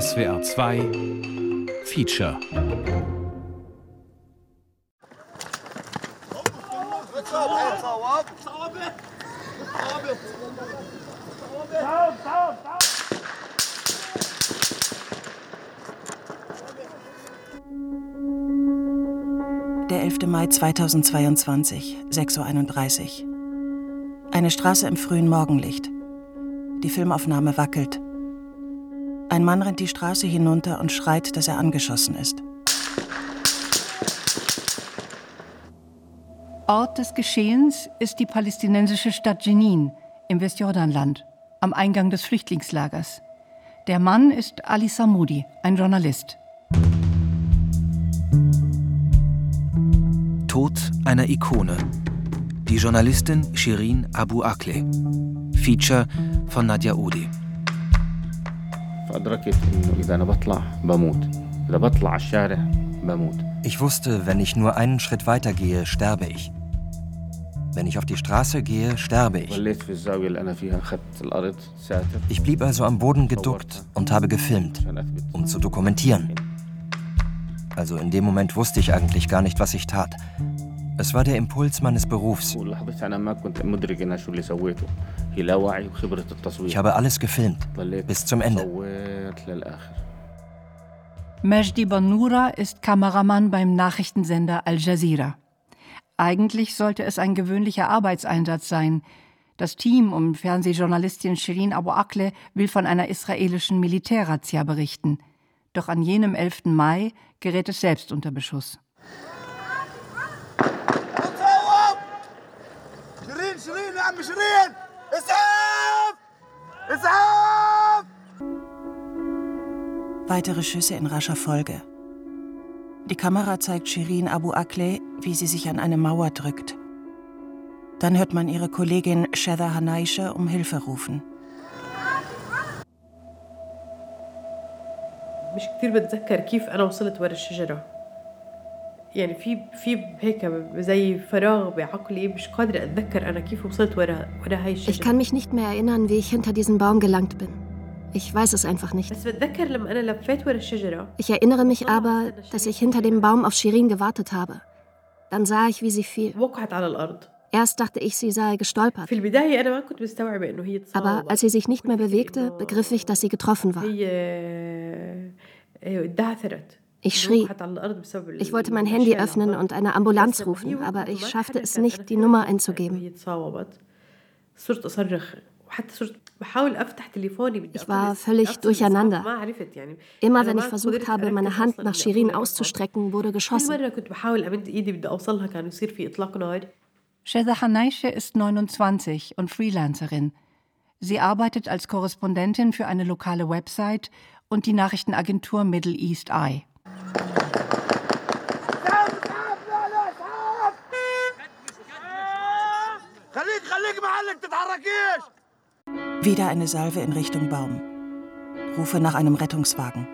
SWR 2 Feature Der 11. Mai 2022, 6.31 Uhr. Eine Straße im frühen Morgenlicht. Die Filmaufnahme wackelt. Ein Mann rennt die Straße hinunter und schreit, dass er angeschossen ist. Ort des Geschehens ist die palästinensische Stadt Jenin im Westjordanland, am Eingang des Flüchtlingslagers. Der Mann ist Ali Samoudi, ein Journalist. Tod einer Ikone. Die Journalistin Shirin Abu Akleh. Feature von Nadja Udi. Ich wusste, wenn ich nur einen Schritt weiter gehe, sterbe ich. Wenn ich auf die Straße gehe, sterbe ich. Ich blieb also am Boden geduckt und habe gefilmt, um zu dokumentieren. Also in dem Moment wusste ich eigentlich gar nicht, was ich tat. Es war der Impuls meines Berufs. Ich habe alles gefilmt, bis zum Ende. Majdi Banura ist Kameramann beim Nachrichtensender Al Jazeera. Eigentlich sollte es ein gewöhnlicher Arbeitseinsatz sein. Das Team um Fernsehjournalistin Shirin Abu Akleh will von einer israelischen Militärrazzia berichten. Doch an jenem 11. Mai gerät es selbst unter Beschuss. Weitere Schüsse in rascher Folge. Die Kamera zeigt Shirin Abu Akleh, wie sie sich an eine Mauer drückt. Dann hört man ihre Kollegin Shetha Hanaisha um Hilfe rufen. مش كتير بتذكر كيف أنا وصلت ورا الشجرة يعني في في هيك زي فراغ بعقلي مش قادرة أتذكر أنا كيف وصلت ورا ورا هاي Ich الشجرة kann mich nicht mehr erinnern, wie ich hinter diesen Baum gelangt bin. Ich weiß es einfach nicht. بس بتذكر لما أنا لفيت ورا الشجرة Ich erinnere mich aber, dass ich hinter dem Baum auf Shirin gewartet habe. Dann sah ich, wie sie fiel. وقعت على الأرض Erst dachte ich, sie sei gestolpert. في البداية أنا ما كنت مستوعبة إنه هي Aber تصابت als sie sich nicht mehr bewegte, begriff ich, dass sie getroffen war. Ich schrie. Ich wollte mein Handy öffnen und eine Ambulanz rufen, aber ich schaffte es nicht, die Nummer einzugeben. Ich war völlig durcheinander. Immer wenn ich versucht habe, meine Hand nach Shirin auszustrecken, wurde geschossen. Shaza Hanaische ist 29 und Freelancerin. Sie arbeitet als Korrespondentin für eine lokale Website und die Nachrichtenagentur Middle East Eye. Wieder eine Salve in Richtung Baum. Rufe nach einem Rettungswagen.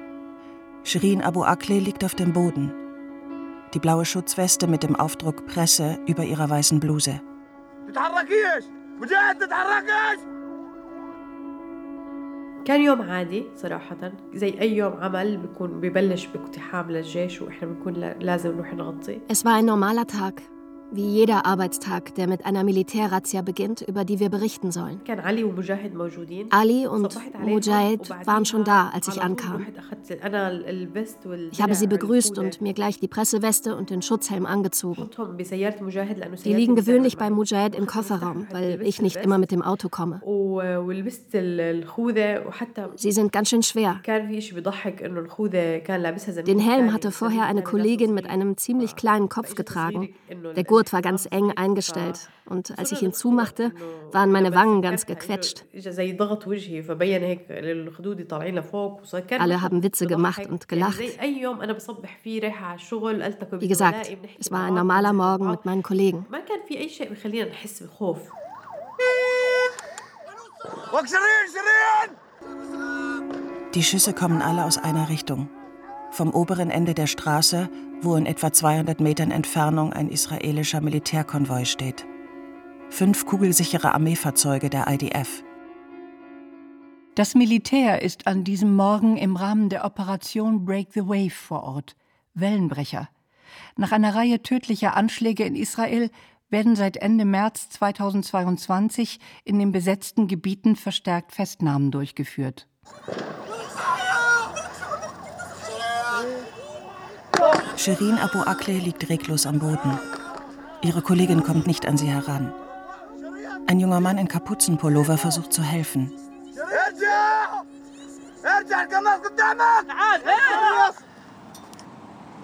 Shirin Abu Akleh liegt auf dem Boden. Die blaue Schutzweste mit dem Aufdruck Presse über ihrer weißen Bluse. كان يوم عادي صراحة. زي أي يوم عمل بيكون ببلش باقتحام للجيش وإحنا بنكون لا- لازم نروح نغطي. Es war ein Wie jeder Arbeitstag, der mit einer Militärrazzia beginnt, über die wir berichten sollen. Ali und Mujahid waren schon da, als ich ankam. Ich habe sie begrüßt und mir gleich die Presseweste und den Schutzhelm angezogen. Die liegen gewöhnlich bei Mujahid im Kofferraum, weil ich nicht immer mit dem Auto komme. Sie sind ganz schön schwer. Den Helm hatte vorher eine Kollegin mit einem ziemlich kleinen Kopf getragen. Der Gurt war ganz eng eingestellt und als ich ihn zumachte, waren meine Wangen ganz gequetscht. Alle haben Witze gemacht und gelacht. Wie gesagt, es war ein normaler Morgen mit meinen Kollegen. Die Schüsse kommen alle aus einer Richtung. Vom oberen Ende der Straße, wo in etwa 200 Metern Entfernung ein israelischer Militärkonvoi steht. Fünf kugelsichere Armeefahrzeuge der IDF. Das Militär ist an diesem Morgen im Rahmen der Operation Break the Wave vor Ort, Wellenbrecher. Nach einer Reihe tödlicher Anschläge in Israel werden seit Ende März 2022 in den besetzten Gebieten verstärkt Festnahmen durchgeführt. Shirin Abu Akleh liegt reglos am Boden. Ihre Kollegin kommt nicht an sie heran. Ein junger Mann in Kapuzenpullover versucht zu helfen.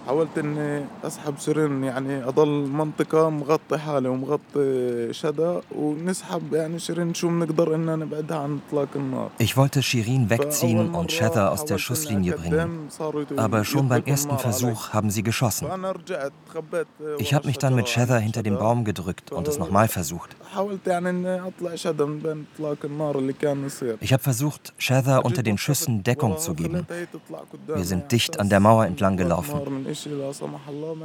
حاولت اني اسحب شيرين يعني اضل منطقة مغطي حالي ومغطي شدا ونسحب يعني شيرين شو بنقدر ان نبعدها عن اطلاق النار. Ich wollte Shirin wegziehen und Shather aus der Schusslinie bringen. Aber schon beim ersten Versuch haben sie geschossen. Ich habe mich dann mit Shather hinter dem Baum gedrückt und es nochmal versucht. Ich habe versucht, Shather unter den Schüssen Deckung zu geben. Wir sind dicht an der Mauer entlang gelaufen.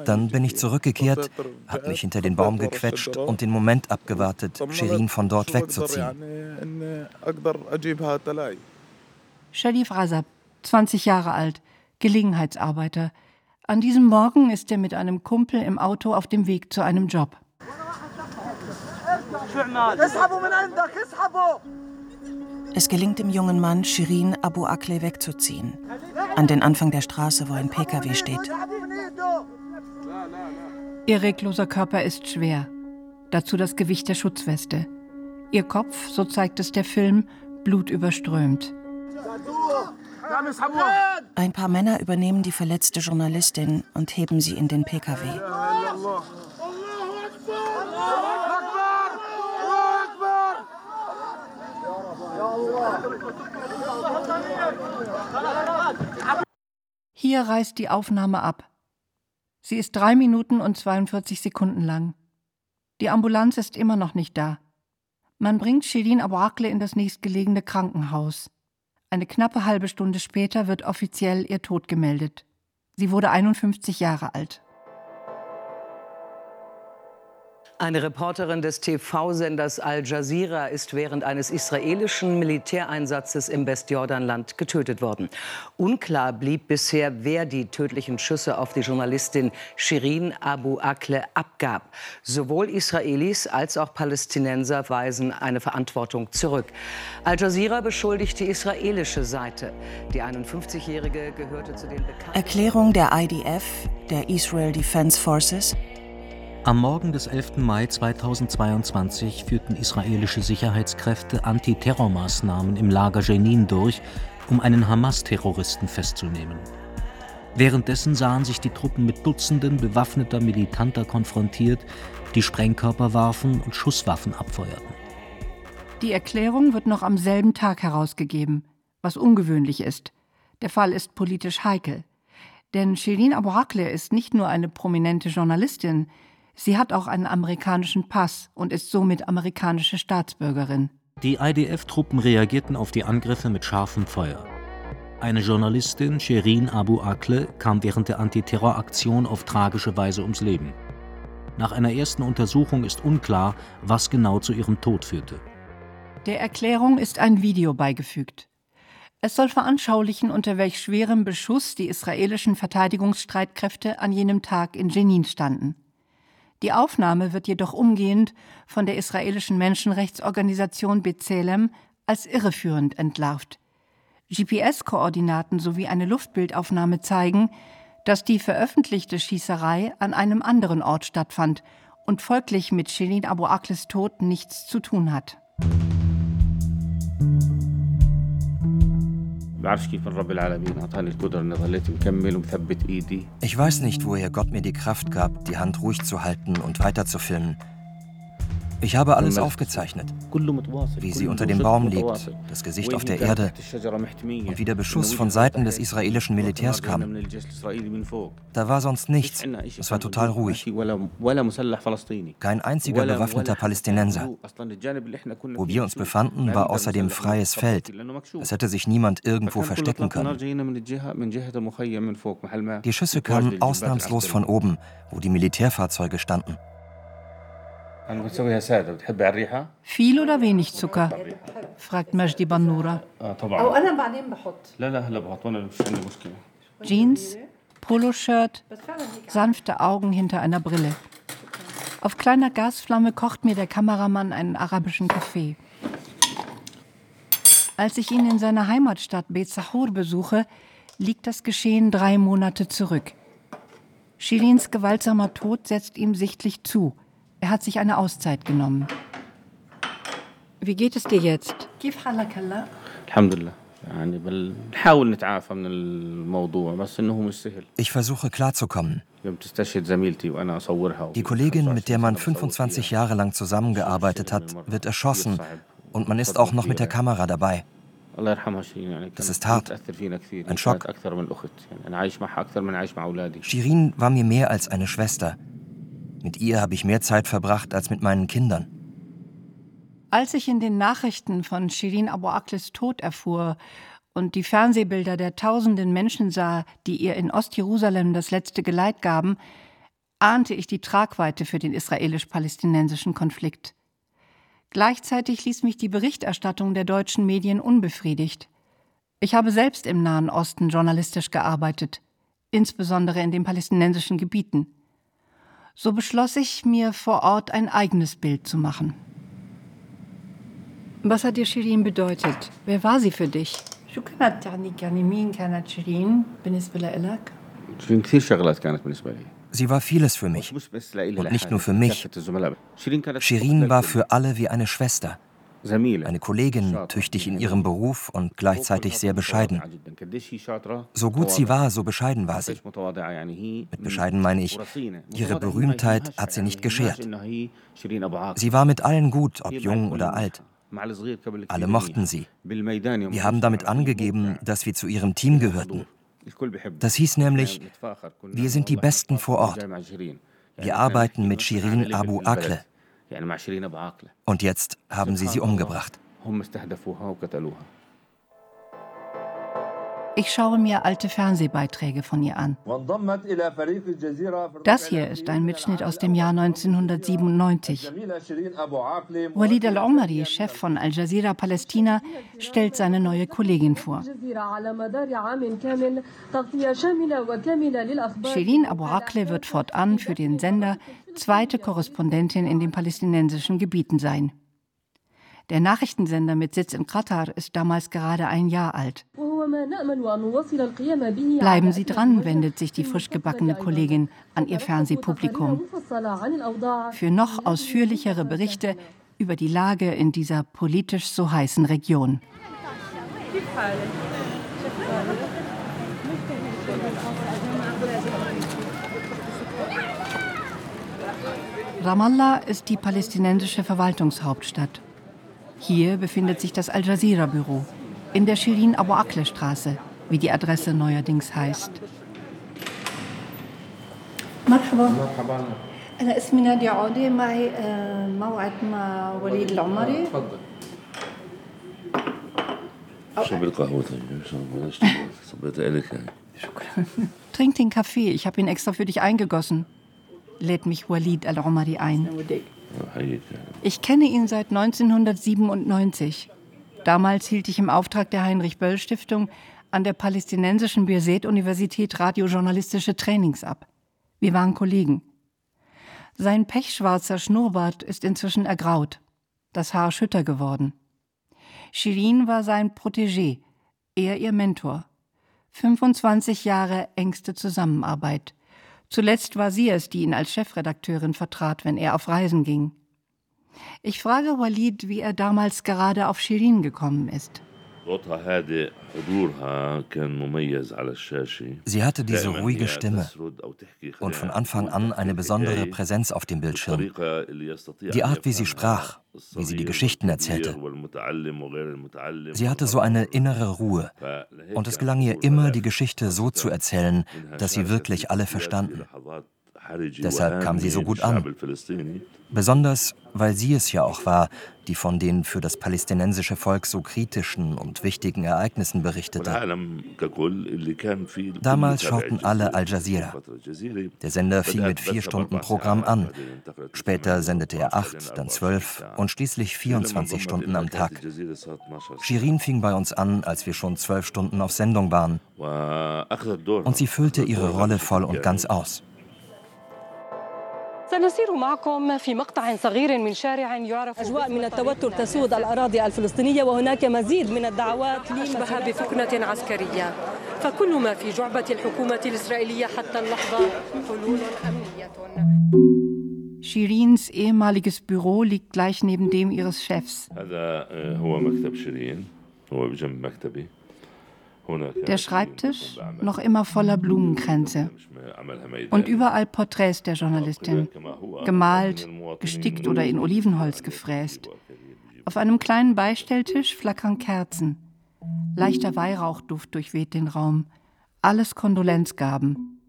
Dann bin ich zurückgekehrt, habe mich hinter den Baum gequetscht und den Moment abgewartet, Shirin von dort wegzuziehen. Sharif Razab, 20 Jahre alt, Gelegenheitsarbeiter. An diesem Morgen ist er mit einem Kumpel im Auto auf dem Weg zu einem Job. Es gelingt dem jungen Mann, Shirin Abu Akleh wegzuziehen. An den Anfang der Straße, wo ein PKW steht. Ihr regloser Körper ist schwer. Dazu das Gewicht der Schutzweste. Ihr Kopf, so zeigt es der Film, blutüberströmt. Ein paar Männer übernehmen die verletzte Journalistin und heben sie in den PKW. Hier reißt die Aufnahme ab. Sie ist drei Minuten und 42 Sekunden lang. Die Ambulanz ist immer noch nicht da. Man bringt Shirin Abu Akleh in das nächstgelegene Krankenhaus. Eine knappe halbe Stunde später wird offiziell ihr Tod gemeldet. Sie wurde 51 Jahre alt. Eine Reporterin des TV-Senders Al Jazeera ist während eines israelischen Militäreinsatzes im Westjordanland getötet worden. Unklar blieb bisher, wer die tödlichen Schüsse auf die Journalistin Shirin Abu Akleh abgab. Sowohl Israelis als auch Palästinenser weisen eine Verantwortung zurück. Al Jazeera beschuldigt die israelische Seite. Die 51-Jährige gehörte zu den bekannten Erklärung der IDF, der Israel Defense Forces, Am Morgen des 11. Mai 2022 führten israelische Sicherheitskräfte Antiterrormaßnahmen im Lager Jenin durch, um einen Hamas-Terroristen festzunehmen. Währenddessen sahen sich die Truppen mit Dutzenden bewaffneter Militanter konfrontiert, die Sprengkörper warfen und Schusswaffen abfeuerten. Die Erklärung wird noch am selben Tag herausgegeben, was ungewöhnlich ist. Der Fall ist politisch heikel. Denn Shirin Abu Akleh ist nicht nur eine prominente Journalistin, sie hat auch einen amerikanischen Pass und ist somit amerikanische Staatsbürgerin. Die IDF-Truppen reagierten auf die Angriffe mit scharfem Feuer. Eine Journalistin, Shirin Abu Akleh, kam während der Antiterroraktion auf tragische Weise ums Leben. Nach einer ersten Untersuchung ist unklar, was genau zu ihrem Tod führte. Der Erklärung ist ein Video beigefügt. Es soll veranschaulichen, unter welch schwerem Beschuss die israelischen Verteidigungsstreitkräfte an jenem Tag in Jenin standen. Die Aufnahme wird jedoch umgehend von der israelischen Menschenrechtsorganisation B'Tselem als irreführend entlarvt. GPS-Koordinaten sowie eine Luftbildaufnahme zeigen, dass die veröffentlichte Schießerei an einem anderen Ort stattfand und folglich mit Shirin Abu Akles Tod nichts zu tun hat. Ich weiß nicht, woher Gott mir die Kraft gab, die Hand ruhig zu halten und weiter zu filmen. Ich habe alles aufgezeichnet, wie sie unter dem Baum liegt, das Gesicht auf der Erde und wie der Beschuss von Seiten des israelischen Militärs kam. Da war sonst nichts, es war total ruhig. Kein einziger bewaffneter Palästinenser. Wo wir uns befanden, war außerdem freies Feld. Es hätte sich niemand irgendwo verstecken können. Die Schüsse kamen ausnahmslos von oben, wo die Militärfahrzeuge standen. Viel oder wenig Zucker? fragt Majdi Banura. Jeans, Poloshirt, sanfte Augen hinter einer Brille. Auf kleiner Gasflamme kocht mir der Kameramann einen arabischen Kaffee. Als ich ihn in seiner Heimatstadt Bezahur besuche, liegt das Geschehen drei Monate zurück. Shirins gewaltsamer Tod setzt ihm sichtlich zu. Er hat sich eine Auszeit genommen. Wie geht es dir jetzt? Ich versuche klarzukommen. Die Kollegin, mit der man 25 Jahre lang zusammengearbeitet hat, wird erschossen und man ist auch noch mit der Kamera dabei. Das ist hart. Ein Schock. Shirin war mir mehr als eine Schwester. Mit ihr habe ich mehr Zeit verbracht als mit meinen Kindern. Als ich in den Nachrichten von Shirin Abu Akles Tod erfuhr und die Fernsehbilder der tausenden Menschen sah, die ihr in Ostjerusalem das letzte Geleit gaben, ahnte ich die Tragweite für den israelisch-palästinensischen Konflikt. Gleichzeitig ließ mich die Berichterstattung der deutschen Medien unbefriedigt. Ich habe selbst im Nahen Osten journalistisch gearbeitet, insbesondere in den palästinensischen Gebieten. So beschloss ich, mir vor Ort ein eigenes Bild zu machen. Was hat dir Shirin bedeutet? Wer war sie für dich? Sie war vieles für mich. Und nicht nur für mich. Shirin war für alle wie eine Schwester. Eine Kollegin, tüchtig in ihrem Beruf und gleichzeitig sehr bescheiden. So gut sie war, so bescheiden war sie. Mit bescheiden meine ich, ihre Berühmtheit hat sie nicht geschert. Sie war mit allen gut, ob jung oder alt. Alle mochten sie. Wir haben damit angegeben, dass wir zu ihrem Team gehörten. Das hieß nämlich, wir sind die Besten vor Ort. Wir arbeiten mit Shirin Abu Akle. Und jetzt haben sie sie umgebracht. Ich schaue mir alte Fernsehbeiträge von ihr an. Das hier ist ein Mitschnitt aus dem Jahr 1997. Walid al-Omari, Chef von Al Jazeera Palästina, stellt seine neue Kollegin vor. Shirin Abu Akleh wird fortan für den Sender zweite Korrespondentin in den palästinensischen Gebieten sein. Der Nachrichtensender mit Sitz in Katar ist damals gerade ein Jahr alt. Bleiben Sie dran, wendet sich die frisch gebackene Kollegin an ihr Fernsehpublikum. Für noch ausführlichere Berichte über die Lage in dieser politisch so heißen Region. Ramallah ist die palästinensische Verwaltungshauptstadt. Hier befindet sich das Al Jazeera Büro in der Shirin Abu Akle Straße, wie die Adresse neuerdings heißt. مرحبا أنا اسمي نادية عودي معي موعد مع وليد العمري شرب القهوة صبيتها لك يعني شكرا Trink den Kaffee, ich habe ihn extra für dich eingegossen. Lädt mich Walid al-Omari ein. Ich kenne ihn seit 1997. Damals hielt ich im Auftrag der Heinrich-Böll-Stiftung an der palästinensischen Birzeit-Universität radiojournalistische Trainings ab. Wir waren Kollegen. Sein pechschwarzer Schnurrbart ist inzwischen ergraut, das Haar schütter geworden. Shirin war sein Protégé, er ihr Mentor. 25 Jahre engste Zusammenarbeit. Zuletzt war sie es, die ihn als Chefredakteurin vertrat, wenn er auf Reisen ging. Ich frage Walid, wie er damals gerade auf Shirin gekommen ist. Sie hatte diese ruhige Stimme und von Anfang an eine besondere Präsenz auf dem Bildschirm. Die Art, wie sie sprach, wie sie die Geschichten erzählte. Sie hatte so eine innere Ruhe und es gelang ihr immer, die Geschichte so zu erzählen, dass sie wirklich alle verstanden. Deshalb kam sie so gut an. Besonders, weil sie es ja auch war, die von den für das palästinensische Volk so kritischen und wichtigen Ereignissen berichtete. Damals schauten alle Al Jazeera. Der Sender fing mit vier Stunden Programm an. Später sendete er acht, dann zwölf und schließlich 24 Stunden am Tag. Shirin fing bei uns an, als wir schon zwölf Stunden auf Sendung waren. Und sie füllte ihre Rolle voll und ganz aus. سنسير معكم في مقطع صغير من شارع يعرف أجواء من التوتر تسود الأراضي الفلسطينية وهناك مزيد من الدعوات أشبه بفكنة عسكرية. فكل ما في جعبة الحكومة الإسرائيلية حتى اللحظة حلول أمنية. Shirins ehemaliges Büro liegt gleich neben dem ihres Chefs. Der Schreibtisch noch immer voller Blumenkränze. Und überall Porträts der Journalistin, gemalt, gestickt oder in Olivenholz gefräst. Auf einem kleinen Beistelltisch flackern Kerzen. Leichter Weihrauchduft durchweht den Raum. Alles Kondolenzgaben.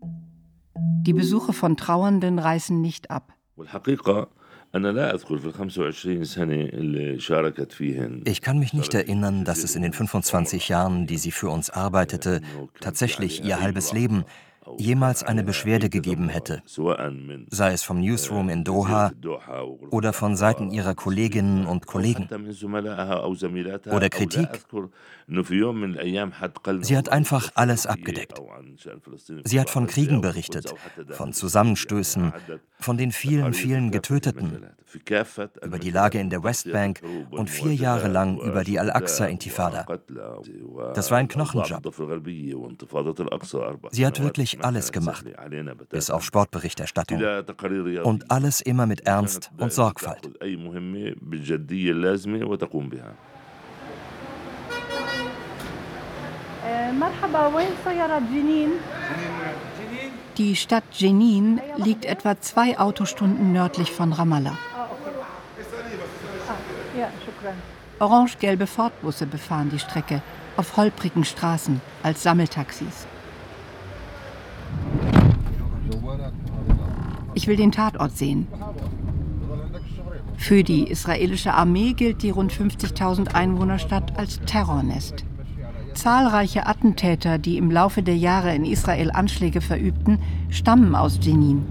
Die Besuche von Trauernden reißen nicht ab. Ich kann mich nicht erinnern, dass es in den 25 Jahren, die sie für uns arbeitete, tatsächlich ihr halbes Leben jemals eine Beschwerde gegeben hätte, sei es vom Newsroom in Doha oder von Seiten ihrer Kolleginnen und Kollegen. Oder Kritik. Sie hat einfach alles abgedeckt. Sie hat von Kriegen berichtet, von Zusammenstößen, von den vielen, vielen Getöteten, über die Lage in der Westbank und vier Jahre lang über die Al-Aqsa-Intifada. Das war ein Knochenjob. Sie hat wirklich alles gemacht, bis auf Sportberichterstattung. Und alles immer mit Ernst und Sorgfalt. Die Stadt Jenin liegt etwa zwei Autostunden nördlich von Ramallah. Orange-gelbe Fordbusse befahren die Strecke auf holprigen Straßen als Sammeltaxis. Ich will den Tatort sehen. Für die israelische Armee gilt die rund 50.000 Einwohnerstadt als Terrornest. Zahlreiche Attentäter, die im Laufe der Jahre in Israel Anschläge verübten, stammen aus Jenin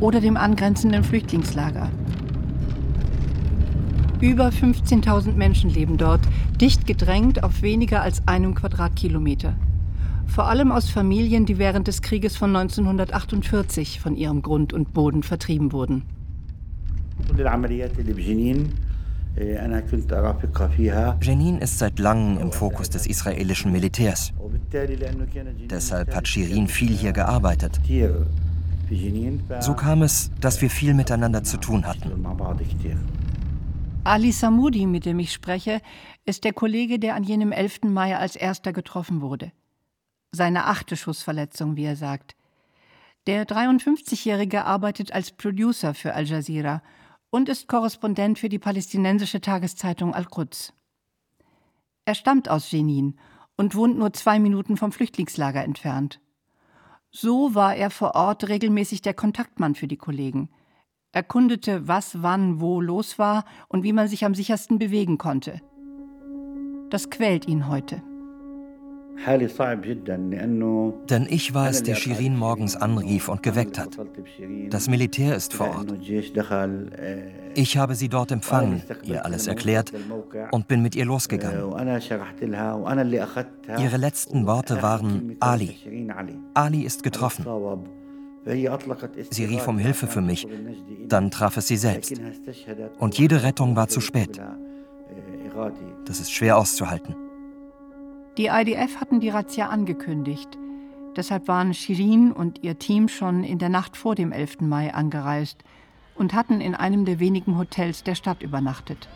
oder dem angrenzenden Flüchtlingslager. Über 15.000 Menschen leben dort, dicht gedrängt auf weniger als einem Quadratkilometer. Vor allem aus Familien, die während des Krieges von 1948 von ihrem Grund und Boden vertrieben wurden. Jenin ist seit langem im Fokus des israelischen Militärs. Deshalb hat Shirin viel hier gearbeitet. So kam es, dass wir viel miteinander zu tun hatten. Ali Samudi, mit dem ich spreche, ist der Kollege, der an jenem 11. Mai als erster getroffen wurde. Seine achte Schussverletzung, wie er sagt. Der 53-Jährige arbeitet als Producer für Al Jazeera und ist Korrespondent für die palästinensische Tageszeitung Al-Quds. Er stammt aus Jenin und wohnt nur zwei Minuten vom Flüchtlingslager entfernt. So war er vor Ort regelmäßig der Kontaktmann für die Kollegen – erkundete, was wann wo los war und wie man sich am sichersten bewegen konnte. Das quält ihn heute. Denn ich war es, der Shirin morgens anrief und geweckt hat. Das Militär ist vor Ort. Ich habe sie dort empfangen, ihr alles erklärt und bin mit ihr losgegangen. Ihre letzten Worte waren Ali. Ali ist getroffen. Sie rief um Hilfe für mich. Dann traf es sie selbst. Und jede Rettung war zu spät. Das ist schwer auszuhalten. Die IDF hatten die Razzia angekündigt. Deshalb waren Shirin und ihr Team schon in der Nacht vor dem 11. Mai angereist und hatten in einem der wenigen Hotels der Stadt übernachtet.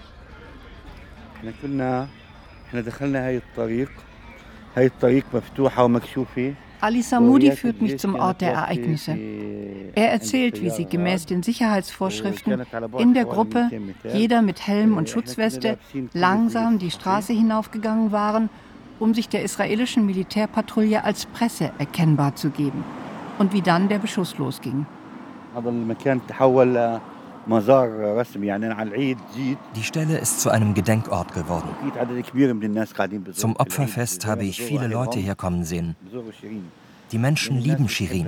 Ali Samudi führt mich zum Ort der Ereignisse. Er erzählt, wie sie gemäß den Sicherheitsvorschriften in der Gruppe, jeder mit Helm und Schutzweste, langsam die Straße hinaufgegangen waren, um sich der israelischen Militärpatrouille als Presse erkennbar zu geben. Und wie dann der Beschuss losging. Die Stelle ist zu einem Gedenkort geworden. Zum Opferfest habe ich viele Leute herkommen sehen. Die Menschen lieben Shirin.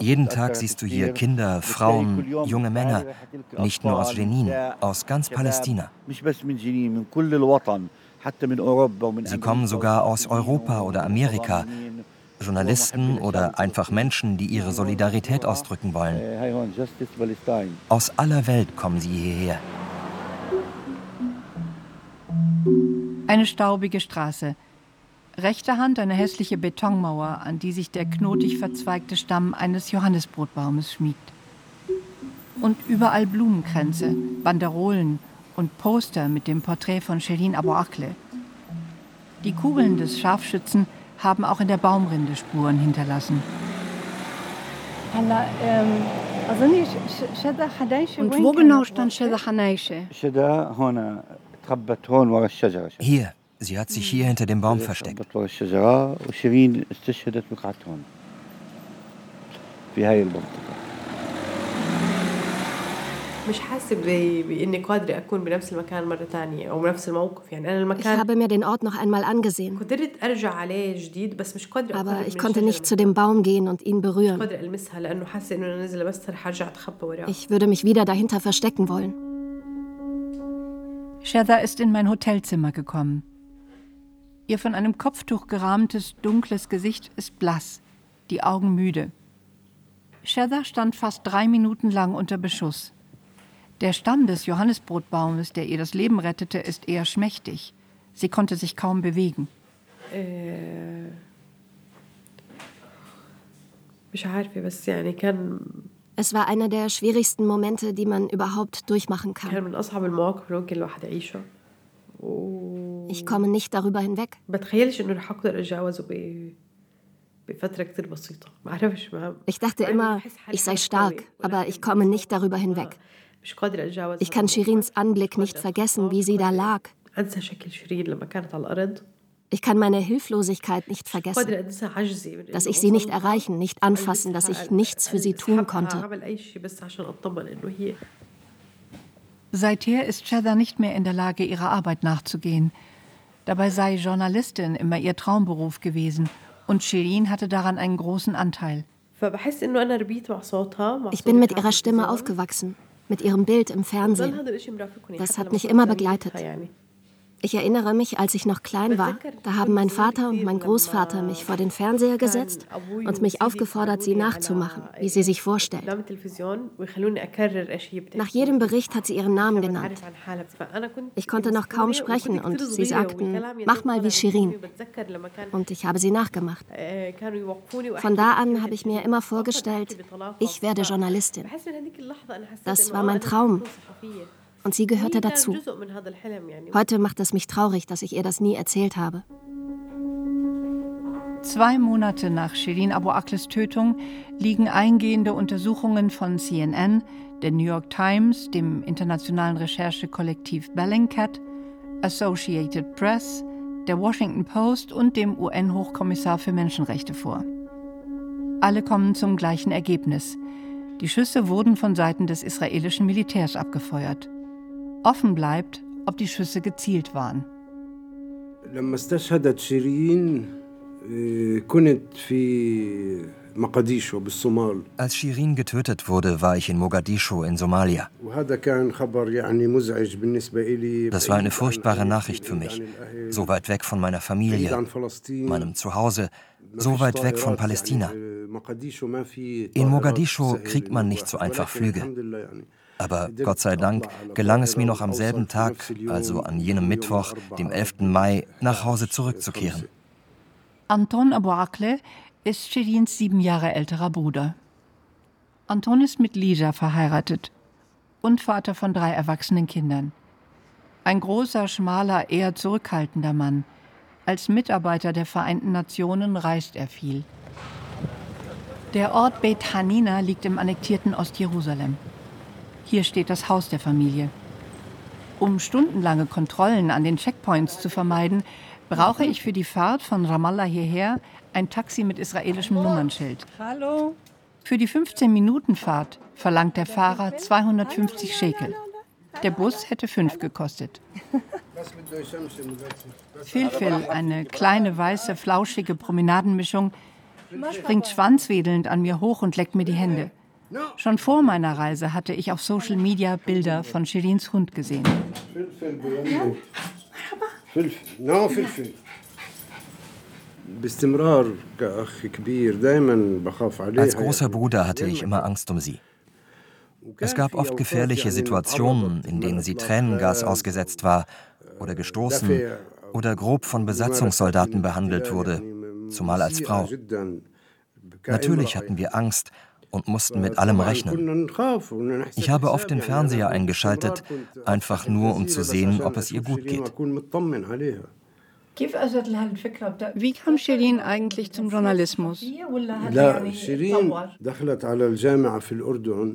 Jeden Tag siehst du hier Kinder, Frauen, junge Männer, nicht nur aus Jenin, aus ganz Palästina. Sie kommen sogar aus Europa oder Amerika, Journalisten oder einfach Menschen, die ihre Solidarität ausdrücken wollen. Aus aller Welt kommen sie hierher. Eine staubige Straße. Rechter Hand eine hässliche Betonmauer, an die sich der knotig verzweigte Stamm eines Johannisbrotbaumes schmiegt. Und überall Blumenkränze, Banderolen und Poster mit dem Porträt von Shirin Abu Akle. Die Kugeln des Scharfschützen haben auch in der Baumrinde Spuren hinterlassen. Und wo genau stand Hanaische? Hier, sie hat sich hier hinter dem Baum versteckt. Ich habe mir den Ort noch einmal angesehen. Aber ich konnte nicht zu dem Baum gehen und ihn berühren. Ich würde mich wieder dahinter verstecken wollen. Shada ist in mein Hotelzimmer gekommen. Ihr von einem Kopftuch gerahmtes, dunkles Gesicht ist blass, die Augen müde. Shada stand fast drei Minuten lang unter Beschuss. Der Stamm des Johannisbrotbaumes, der ihr das Leben rettete, ist eher schmächtig. Sie konnte sich kaum bewegen. Es war einer der schwierigsten Momente, die man überhaupt durchmachen kann. Ich komme nicht darüber hinweg. Ich dachte immer, ich sei stark, aber ich komme nicht darüber hinweg. Ich kann Shirins Anblick nicht vergessen, wie sie da lag. Ich kann meine Hilflosigkeit nicht vergessen, dass ich sie nicht erreichen, nicht anfassen, dass ich nichts für sie tun konnte. Seither ist Cheddar nicht mehr in der Lage, ihrer Arbeit nachzugehen. Dabei sei Journalistin immer ihr Traumberuf gewesen und Shirin hatte daran einen großen Anteil. Ich bin mit ihrer Stimme aufgewachsen mit ihrem Bild im Fernsehen. Das hat mich immer begleitet. Ich erinnere mich, als ich noch klein war, da haben mein Vater und mein Großvater mich vor den Fernseher gesetzt und mich aufgefordert, sie nachzumachen, wie sie sich vorstellt. Nach jedem Bericht hat sie ihren Namen genannt. Ich konnte noch kaum sprechen und sie sagten, mach mal wie Shirin. Und ich habe sie nachgemacht. Von da an habe ich mir immer vorgestellt, ich werde Journalistin. Das war mein Traum. Und sie gehörte dazu. Heute macht es mich traurig, dass ich ihr das nie erzählt habe. Zwei Monate nach Shirin Abu Akles Tötung liegen eingehende Untersuchungen von CNN, der New York Times, dem internationalen Recherchekollektiv Bellingcat, Associated Press, der Washington Post und dem UN-Hochkommissar für Menschenrechte vor. Alle kommen zum gleichen Ergebnis. Die Schüsse wurden von Seiten des israelischen Militärs abgefeuert. Offen bleibt, ob die Schüsse gezielt waren. لما استشهدت شيرين آه، كنت في مقديشو بالصومال als Shirin getötet wurde, war ich in Mogadischu in Somalia. Das war eine furchtbare Nachricht für mich. So weit weg von meiner Familie, meinem Zuhause, so weit weg von Palästina. In Mogadischu kriegt man nicht so einfach Flüge. Aber Gott sei Dank gelang es mir noch am selben Tag, also an jenem Mittwoch, dem 11. Mai, nach Hause zurückzukehren. Anton Abu Akle ist Shirins sieben Jahre älterer Bruder. Anton ist mit Lisa verheiratet und Vater von drei erwachsenen Kindern. Ein großer, schmaler, eher zurückhaltender Mann. Als Mitarbeiter der Vereinten Nationen reist er viel. Der Ort Beit Hanina liegt im annektierten Ostjerusalem. Hier steht das Haus der Familie. Um stundenlange Kontrollen an den Checkpoints zu vermeiden, brauche ich für die Fahrt von Ramallah hierher ein Taxi mit israelischem Nummernschild. Hallo. Für die 15-Minuten-Fahrt verlangt der Fahrer 250 Schekel. Der Bus hätte fünf gekostet. Filfil, eine kleine, weiße, flauschige Promenadenmischung, springt schwanzwedelnd an mir hoch und leckt mir die Hände. Schon vor meiner Reise hatte ich auf Social Media Bilder von Shirins Hund gesehen. Als großer Bruder hatte ich immer Angst um sie. Es gab oft gefährliche Situationen, in denen sie Tränengas ausgesetzt war oder gestoßen oder grob von Besatzungssoldaten behandelt wurde, zumal als Frau. Natürlich hatten wir Angst und mussten mit allem rechnen. Ich habe oft den Fernseher eingeschaltet, einfach nur um zu sehen, ob es ihr gut geht. Wie kam Shirin eigentlich zum Journalismus?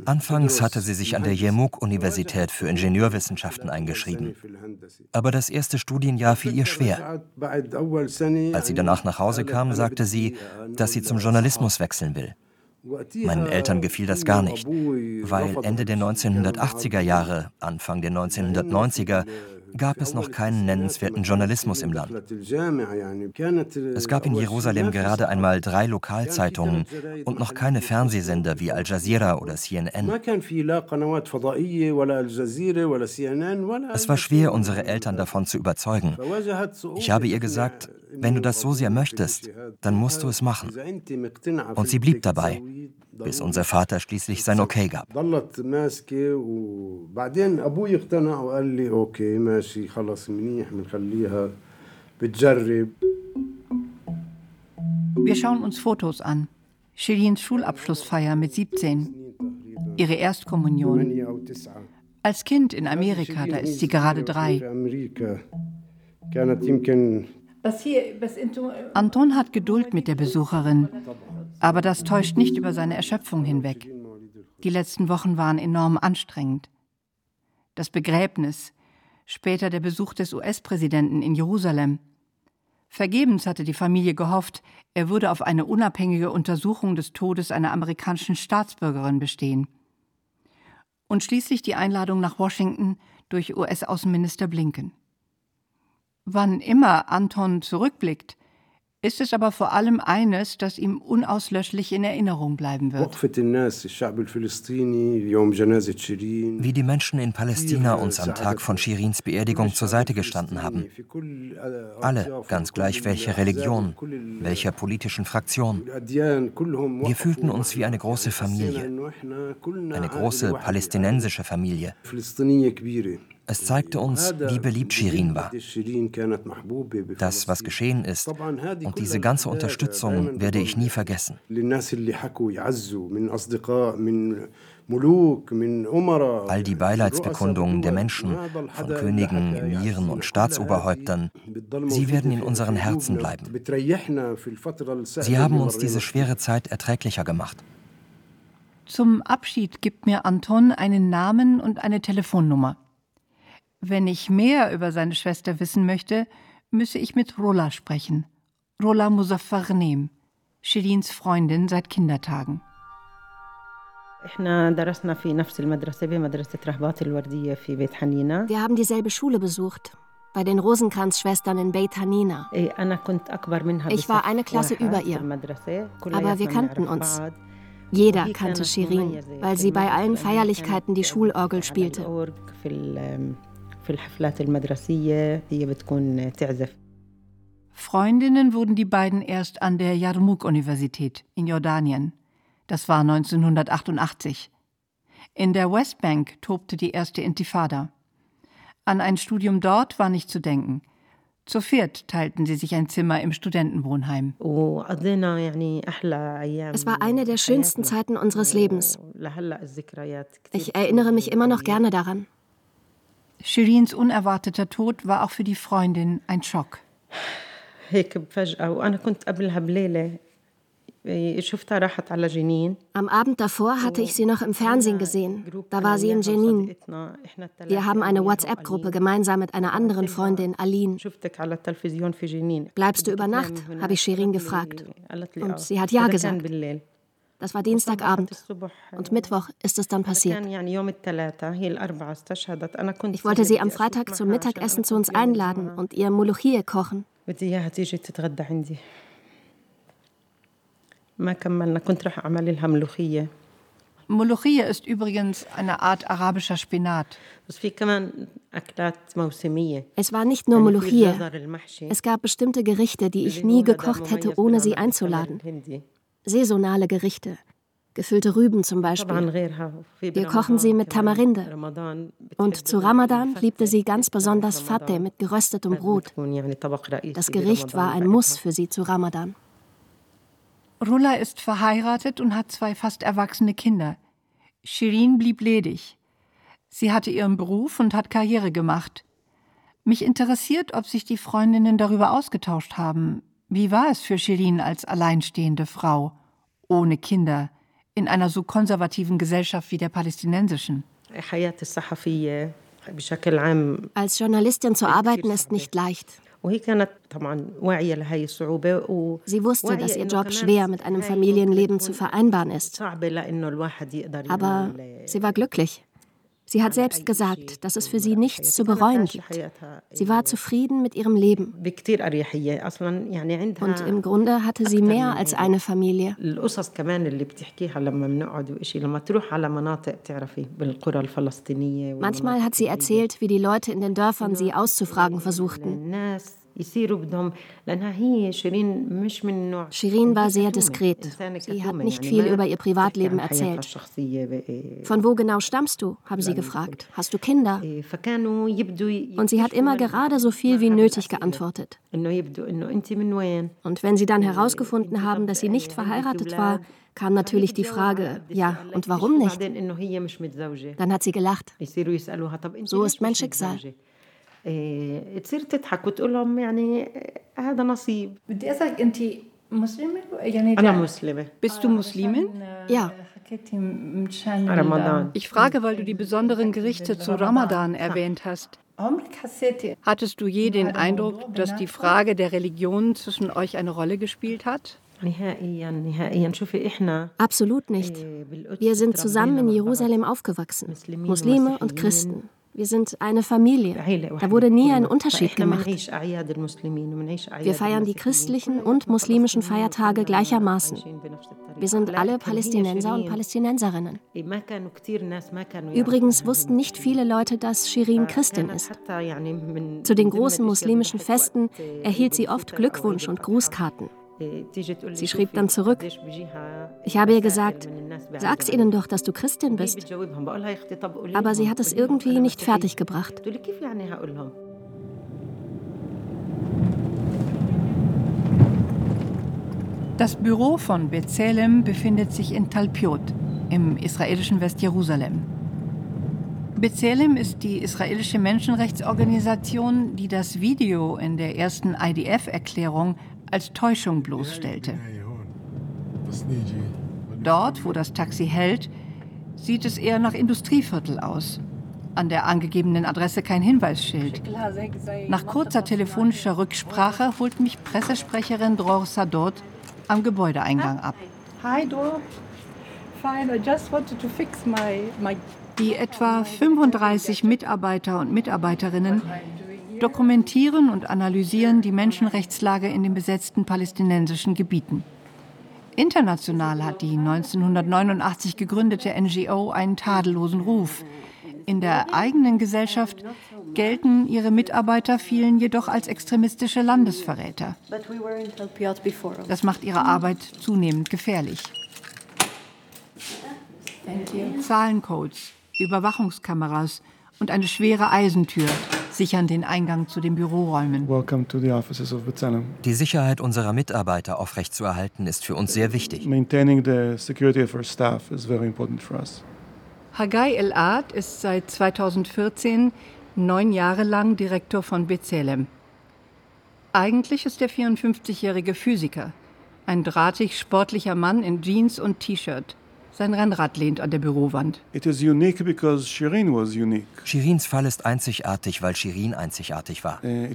Anfangs hatte sie sich an der Jermuk-Universität für Ingenieurwissenschaften eingeschrieben. Aber das erste Studienjahr fiel ihr schwer. Als sie danach nach Hause kam, sagte sie, dass sie zum Journalismus wechseln will. Meinen Eltern gefiel das gar nicht, weil Ende der 1980er Jahre, Anfang der 1990er gab es noch keinen nennenswerten Journalismus im Land. Es gab in Jerusalem gerade einmal drei Lokalzeitungen und noch keine Fernsehsender wie Al Jazeera oder CNN. Es war schwer, unsere Eltern davon zu überzeugen. Ich habe ihr gesagt, wenn du das so sehr möchtest, dann musst du es machen. Und sie blieb dabei, bis unser Vater schließlich sein Okay gab. Wir schauen uns Fotos an. Shirins Schulabschlussfeier mit 17. Ihre Erstkommunion. Als Kind in Amerika, da ist sie gerade drei. Anton hat Geduld mit der Besucherin, aber das täuscht nicht über seine Erschöpfung hinweg. Die letzten Wochen waren enorm anstrengend. Das Begräbnis, später der Besuch des US-Präsidenten in Jerusalem. Vergebens hatte die Familie gehofft, er würde auf eine unabhängige Untersuchung des Todes einer amerikanischen Staatsbürgerin bestehen. Und schließlich die Einladung nach Washington durch US-Außenminister Blinken. Wann immer Anton zurückblickt, ist es aber vor allem eines, das ihm unauslöschlich in Erinnerung bleiben wird. Wie die Menschen in Palästina uns am Tag von Shirins Beerdigung zur Seite gestanden haben. Alle, ganz gleich welche Religion, welcher politischen Fraktion. Wir fühlten uns wie eine große Familie, eine große palästinensische Familie. Es zeigte uns, wie beliebt Shirin war. Das, was geschehen ist, und diese ganze Unterstützung werde ich nie vergessen. All die Beileidsbekundungen der Menschen, von Königen, Emiren und Staatsoberhäuptern, sie werden in unseren Herzen bleiben. Sie haben uns diese schwere Zeit erträglicher gemacht. Zum Abschied gibt mir Anton einen Namen und eine Telefonnummer. Wenn ich mehr über seine Schwester wissen möchte, müsse ich mit Rola sprechen. Rola Muzaffarnem, Shirins Freundin seit Kindertagen. Wir haben dieselbe Schule besucht, bei den Rosenkranzschwestern in Beit Hanina. Ich war eine Klasse über ihr, aber wir kannten uns. Jeder kannte Shirin, weil sie bei allen Feierlichkeiten die Schulorgel spielte. في الحفلات المدرسية هي بتكون تعزف Freundinnen wurden die beiden erst an der Yarmouk-Universität in Jordanien. Das war 1988. In der Westbank tobte die erste Intifada. An ein Studium dort war nicht zu denken. Zu viert teilten sie sich ein Zimmer im Studentenwohnheim. Es war eine der schönsten Zeiten unseres Lebens. Ich erinnere mich immer noch gerne daran. Shirins unerwarteter Tod war auch für die Freundin ein Schock. Am Abend davor hatte ich sie noch im Fernsehen gesehen. Da war sie in Jenin. Wir haben eine WhatsApp-Gruppe gemeinsam mit einer anderen Freundin, Aline. Bleibst du über Nacht? habe ich Shirin gefragt. Und sie hat ja gesagt. Das war Dienstagabend. Und Mittwoch ist es dann passiert. Ich wollte sie am Freitag zum Mittagessen zu uns einladen und ihr Molochie kochen. Molochie ist übrigens eine Art arabischer Spinat. Es war nicht nur Molochie. Es gab bestimmte Gerichte, die ich nie gekocht hätte, ohne sie einzuladen. Saisonale Gerichte. Gefüllte Rüben zum Beispiel. Wir kochen sie mit Tamarinde. Und zu Ramadan liebte sie ganz besonders Fateh mit geröstetem Brot. Das Gericht war ein Muss für sie zu Ramadan. Rulla ist verheiratet und hat zwei fast erwachsene Kinder. Shirin blieb ledig. Sie hatte ihren Beruf und hat Karriere gemacht. Mich interessiert, ob sich die Freundinnen darüber ausgetauscht haben. Wie war es für Shirin als alleinstehende Frau, ohne Kinder, in einer so konservativen Gesellschaft wie der palästinensischen? Als Journalistin zu arbeiten ist nicht leicht. Sie wusste, dass ihr Job schwer mit einem Familienleben zu vereinbaren ist. Aber sie war glücklich. Sie hat selbst gesagt, dass es für sie nichts zu bereuen gibt. Sie war zufrieden mit ihrem Leben. Und im Grunde hatte sie mehr als eine Familie. Manchmal hat sie erzählt, wie die Leute in den Dörfern sie auszufragen versuchten. Shirin war sehr diskret. Sie hat nicht viel über ihr Privatleben erzählt. Von wo genau stammst du? haben sie gefragt. Hast du Kinder? Und sie hat immer gerade so viel wie nötig geantwortet. Und wenn sie dann herausgefunden haben, dass sie nicht verheiratet war, kam natürlich die Frage, ja, und warum nicht? Dann hat sie gelacht. So ist mein Schicksal. تصير تضحك وتقول لهم يعني هذا نصيب بدي اسالك انت مسلمه يعني انا مسلمه Bist du Muslimin? Ja. Ramadan. Ich frage, weil du die besonderen Gerichte zu Ramadan erwähnt hast. Hattest du je den Eindruck, dass die Frage der Religion zwischen euch eine Rolle gespielt hat? Absolut nicht. Wir sind zusammen in Jerusalem aufgewachsen, Muslime und Christen. Wir sind eine Familie. Da wurde nie ein Unterschied gemacht. Wir feiern die christlichen und muslimischen Feiertage gleichermaßen. Wir sind alle Palästinenser und Palästinenserinnen. Übrigens wussten nicht viele Leute, dass Shirin Christin ist. Zu den großen muslimischen Festen erhielt sie oft Glückwunsch und Grußkarten. Sie schrieb dann zurück. Ich habe ihr gesagt, sag's ihnen doch, dass du Christin bist. Aber sie hat es irgendwie nicht fertiggebracht. Das Büro von B'Tselem befindet sich in Talpiot im israelischen Westjerusalem. B'Tselem ist die israelische Menschenrechtsorganisation, die das Video in der ersten IDF-Erklärung als Täuschung bloßstellte. Dort, wo das Taxi hält, sieht es eher nach Industrieviertel aus. An der angegebenen Adresse kein Hinweisschild. Nach kurzer telefonischer Rücksprache holt mich Pressesprecherin Dror Sadot am Gebäudeeingang ab. Hi Dror. Fine, I just wanted to fix my, my die etwa 35 Mitarbeiter und Mitarbeiterinnen dokumentieren und analysieren die Menschenrechtslage in den besetzten palästinensischen Gebieten. International hat die 1989 gegründete NGO einen tadellosen Ruf. In der eigenen Gesellschaft gelten ihre Mitarbeiter vielen jedoch als extremistische Landesverräter. Das macht ihre Arbeit zunehmend gefährlich. Zahlencodes, Überwachungskameras und eine schwere Eisentür sichern den Eingang zu den Büroräumen. Die Sicherheit unserer Mitarbeiter aufrechtzuerhalten ist für uns sehr wichtig. Hagai El-Ad ist seit 2014 neun Jahre lang Direktor von B'Tselem. Eigentlich ist der 54-jährige Physiker, ein drahtig sportlicher Mann in Jeans und T-Shirt. Sein Rennrad lehnt an der Bürowand. Shirins Fall ist einzigartig, weil Shirin einzigartig war. Uh,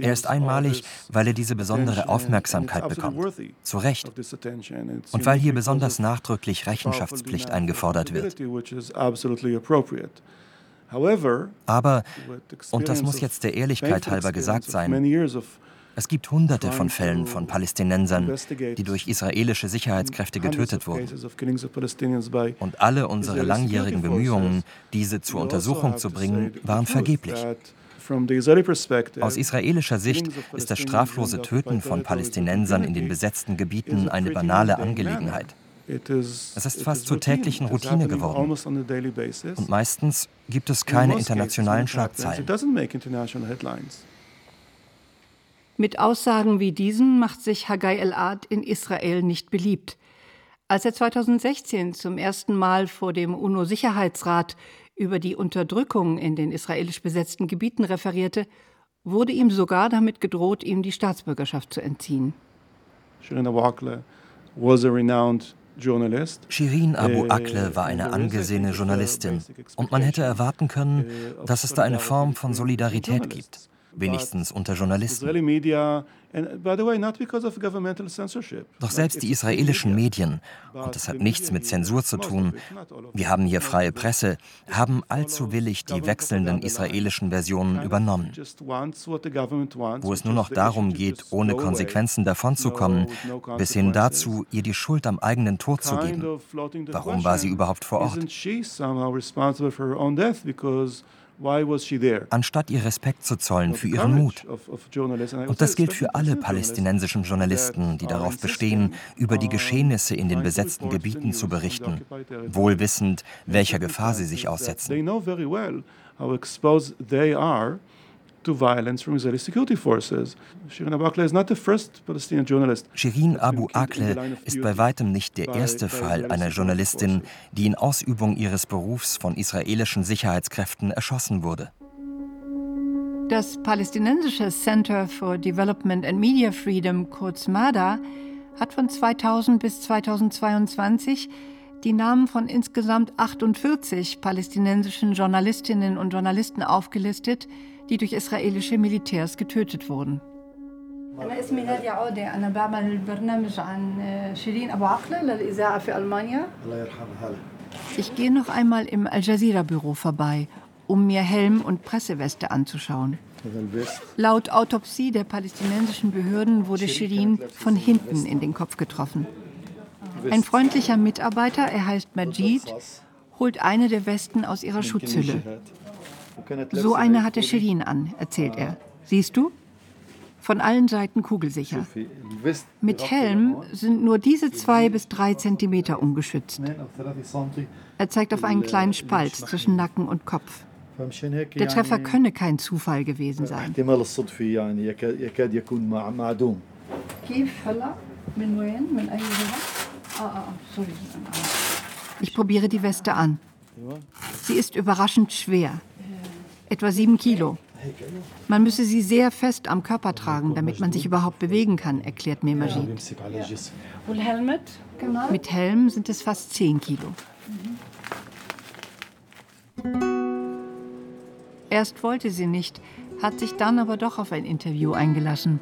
er ist einmalig, weil er diese besondere Aufmerksamkeit bekommt. Zu Recht. Und weil hier besonders nachdrücklich Rechenschaftspflicht eingefordert wird. Aber, und das muss jetzt der Ehrlichkeit halber gesagt sein, es gibt hunderte von Fällen von Palästinensern, die durch israelische Sicherheitskräfte getötet wurden. Und alle unsere langjährigen Bemühungen, diese zur Untersuchung zu bringen, waren vergeblich. Aus israelischer Sicht ist das straflose Töten von Palästinensern in den besetzten Gebieten eine banale Angelegenheit. Es ist fast zur täglichen Routine geworden. Und meistens gibt es keine internationalen Schlagzeilen. Mit Aussagen wie diesen macht sich Haggai El-Ad in Israel nicht beliebt. Als er 2016 zum ersten Mal vor dem UNO-Sicherheitsrat über die Unterdrückung in den israelisch besetzten Gebieten referierte, wurde ihm sogar damit gedroht, ihm die Staatsbürgerschaft zu entziehen. Shirin Abu Akleh war eine angesehene Journalistin. und man hätte erwarten können, dass es da eine Form von Solidarität gibt wenigstens unter Journalisten. Doch selbst die israelischen Medien, und das hat nichts mit Zensur zu tun, wir haben hier freie Presse, haben allzu willig die wechselnden israelischen Versionen übernommen. Wo es nur noch darum geht, ohne Konsequenzen davonzukommen, bis hin dazu, ihr die Schuld am eigenen Tod zu geben. Warum war sie überhaupt vor Ort? Anstatt ihr Respekt zu zollen für ihren Mut. Und das gilt für alle palästinensischen Journalisten, die darauf bestehen, über die Geschehnisse in den besetzten Gebieten zu berichten, wohl wissend, welcher Gefahr sie sich aussetzen to violence from Israeli security forces. Shirin Abu Akleh is not the first Palestinian journalist. Shirin Abu Akleh ist bei weitem nicht der erste Fall einer Journalistin, die in Ausübung ihres Berufs von israelischen Sicherheitskräften erschossen wurde. Das palästinensische Center for Development and Media Freedom, kurz MADA, hat von 2000 bis 2022 die Namen von insgesamt 48 palästinensischen Journalistinnen und Journalisten aufgelistet, die durch israelische Militärs getötet wurden. Ich gehe noch einmal im Al Jazeera-Büro vorbei, um mir Helm und Presseweste anzuschauen. Laut Autopsie der palästinensischen Behörden wurde Shirin von hinten in den Kopf getroffen. Ein freundlicher Mitarbeiter, er heißt Majid, holt eine der Westen aus ihrer Schutzhülle. So eine hatte Shirin an, erzählt er. Siehst du? Von allen Seiten kugelsicher. Mit Helm sind nur diese zwei bis drei Zentimeter ungeschützt. Er zeigt auf einen kleinen Spalt zwischen Nacken und Kopf. Der Treffer könne kein Zufall gewesen sein. Ich probiere die Weste an. Sie ist überraschend schwer etwa sieben Kilo. Man müsse sie sehr fest am Körper tragen, damit man sich überhaupt bewegen kann, erklärt mir Majid. Mit Helm sind es fast zehn Kilo. Erst wollte sie nicht, hat sich dann aber doch auf ein Interview eingelassen.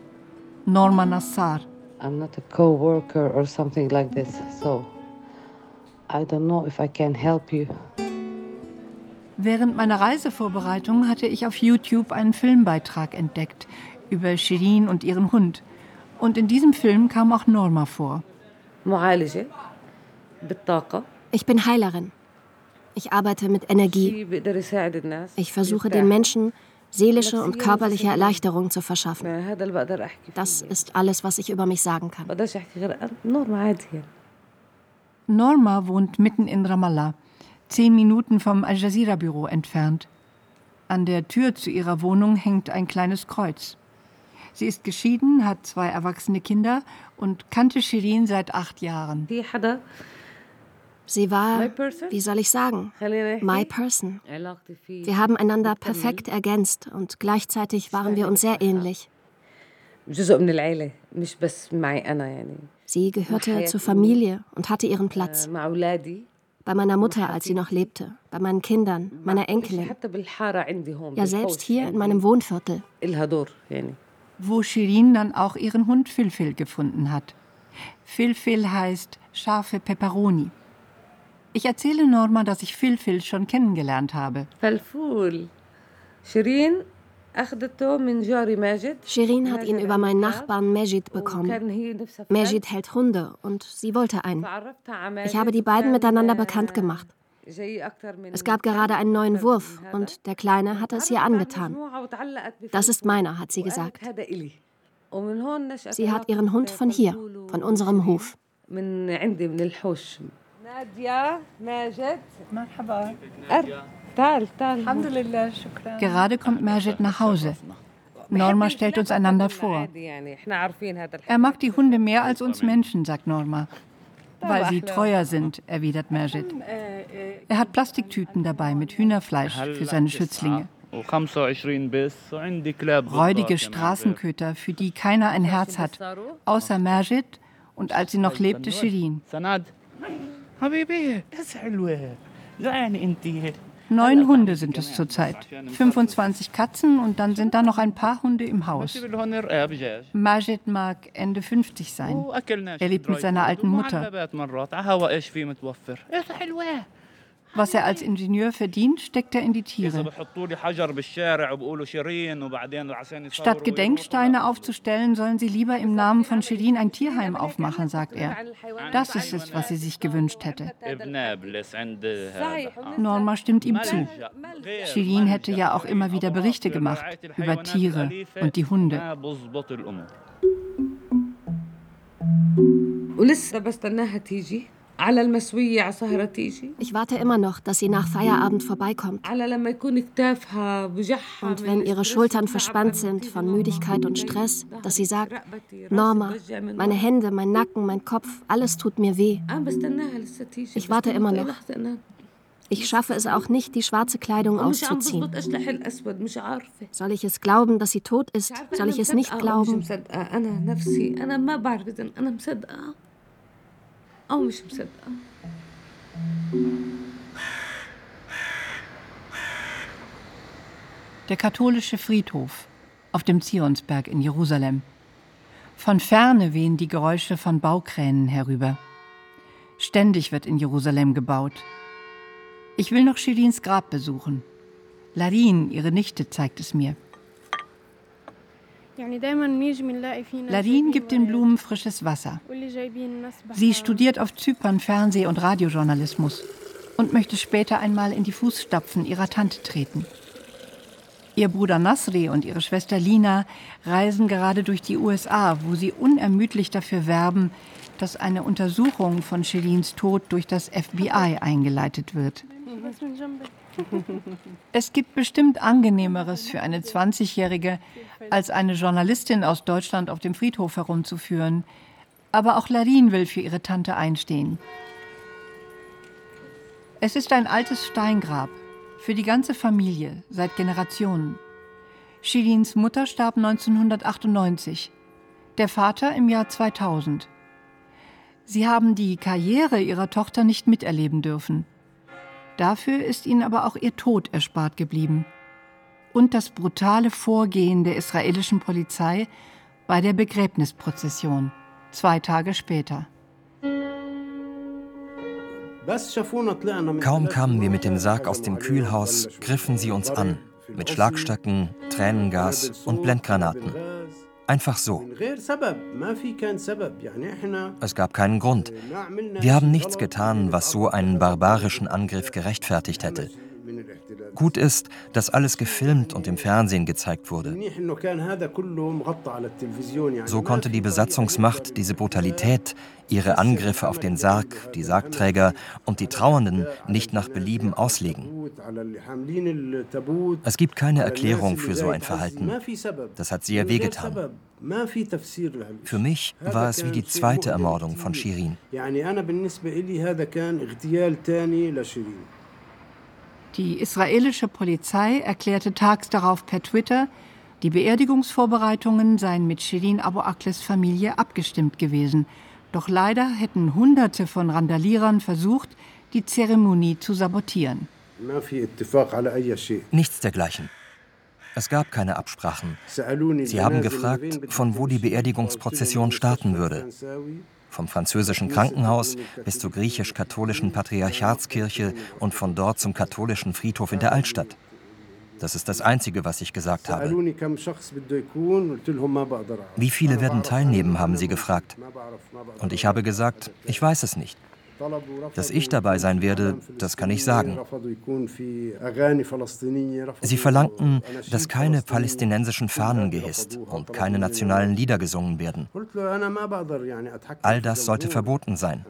Norma Nassar. I'm not a co-worker or something like this, so I don't know if I can help you. Während meiner Reisevorbereitung hatte ich auf YouTube einen Filmbeitrag entdeckt über Shirin und ihren Hund. Und in diesem Film kam auch Norma vor. Ich bin Heilerin. Ich arbeite mit Energie. Ich versuche den Menschen seelische und körperliche Erleichterung zu verschaffen. Das ist alles, was ich über mich sagen kann. Norma wohnt mitten in Ramallah zehn Minuten vom Al Jazeera-Büro entfernt. An der Tür zu ihrer Wohnung hängt ein kleines Kreuz. Sie ist geschieden, hat zwei erwachsene Kinder und kannte Shirin seit acht Jahren. Sie war, wie soll ich sagen, my person. Wir haben einander perfekt ergänzt und gleichzeitig waren wir uns sehr ähnlich. Sie gehörte zur Familie und hatte ihren Platz. Bei meiner Mutter, als sie noch lebte, bei meinen Kindern, meiner Enkelin. Ja, selbst hier in meinem Wohnviertel. Wo Shirin dann auch ihren Hund Filfil gefunden hat. Filfil heißt scharfe Peperoni. Ich erzähle Norma, dass ich Filfil schon kennengelernt habe. Falful. Shirin Shirin hat ihn über meinen Nachbarn Mejid bekommen. Mejid hält Hunde und sie wollte einen. Ich habe die beiden miteinander bekannt gemacht. Es gab gerade einen neuen Wurf und der Kleine hatte es ihr angetan. Das ist meiner, hat sie gesagt. Sie hat ihren Hund von hier, von unserem Hof. Nadia, Majid, Marhaba. Gerade kommt Majid nach Hause. Norma stellt uns einander vor. Er mag die Hunde mehr als uns Menschen, sagt Norma. Weil sie treuer sind, erwidert Majid. Er hat Plastiktüten dabei mit Hühnerfleisch für seine Schützlinge. Räudige Straßenköter, für die keiner ein Herz hat, außer Majid und als sie noch lebte, Shirin. Neun Hunde sind es zurzeit. 25 Katzen und dann sind da noch ein paar Hunde im Haus. Majid mag Ende 50 sein. Er lebt mit seiner alten Mutter. Was er als Ingenieur verdient, steckt er in die Tiere. Statt Gedenksteine aufzustellen, sollen sie lieber im Namen von Shirin ein Tierheim aufmachen, sagt er. Das ist es, was sie sich gewünscht hätte. Norma stimmt ihm zu. Shirin hätte ja auch immer wieder Berichte gemacht über Tiere und die Hunde. ولسه بستناها تيجي ich warte immer noch, dass sie nach Feierabend vorbeikommt. Und wenn ihre Schultern verspannt sind von Müdigkeit und Stress, dass sie sagt, Norma, meine Hände, mein Nacken, mein Kopf, alles tut mir weh. Ich warte immer noch. Ich schaffe es auch nicht, die schwarze Kleidung auszuziehen. Soll ich es glauben, dass sie tot ist? Soll ich es nicht glauben? Olmuşum Seda. Der katholische Friedhof auf dem Zionsberg in Jerusalem. Von ferne wehen die Geräusche von Baukränen herüber. Ständig wird in Jerusalem gebaut. Ich will noch Shirins Grab besuchen. Larin, ihre Nichte, zeigt es mir. Larin gibt den Blumen frisches Wasser. Sie studiert auf Zypern Fernseh- und Radiojournalismus und möchte später einmal in die Fußstapfen ihrer Tante treten. Ihr Bruder Nasri und ihre Schwester Lina reisen gerade durch die USA, wo sie unermüdlich dafür werben, dass eine Untersuchung von Shelins Tod durch das FBI eingeleitet wird. Es gibt bestimmt angenehmeres für eine 20-Jährige, als eine Journalistin aus Deutschland auf dem Friedhof herumzuführen. Aber auch Larin will für ihre Tante einstehen. Es ist ein altes Steingrab für die ganze Familie seit Generationen. Shilins Mutter starb 1998, der Vater im Jahr 2000. Sie haben die Karriere ihrer Tochter nicht miterleben dürfen. Dafür ist ihnen aber auch ihr Tod erspart geblieben. Und das brutale Vorgehen der israelischen Polizei bei der Begräbnisprozession, zwei Tage später. Kaum kamen wir mit dem Sarg aus dem Kühlhaus, griffen sie uns an, mit Schlagstöcken, Tränengas und Blendgranaten. Einfach so. Es gab keinen Grund. Wir haben nichts getan, was so einen barbarischen Angriff gerechtfertigt hätte. Gut ist, dass alles gefilmt und im Fernsehen gezeigt wurde. So konnte die Besatzungsmacht diese Brutalität, ihre Angriffe auf den Sarg, die Sargträger und die Trauernden nicht nach Belieben auslegen. Es gibt keine Erklärung für so ein Verhalten. Das hat sehr wehgetan. Für mich war es wie die zweite Ermordung von Shirin. Die israelische Polizei erklärte tags darauf per Twitter, Die Beerdigungsvorbereitungen seien mit Shirin Abu Akles Familie abgestimmt gewesen. Doch leider hätten Hunderte von Randalierern versucht, die Zeremonie zu sabotieren. Nichts dergleichen. Es gab keine Absprachen. Sie haben gefragt, von wo die Beerdigungsprozession starten würde. Vom französischen Krankenhaus bis zur griechisch-katholischen Patriarchatskirche und von dort zum katholischen Friedhof in der Altstadt. Das ist das Einzige, was ich gesagt habe. Wie viele werden teilnehmen, haben sie gefragt. Und ich habe gesagt, ich weiß es nicht. Dass ich dabei sein werde, das kann ich sagen. Sie verlangten, dass keine palästinensischen Fahnen gehisst und keine nationalen Lieder gesungen werden. All das sollte verboten sein.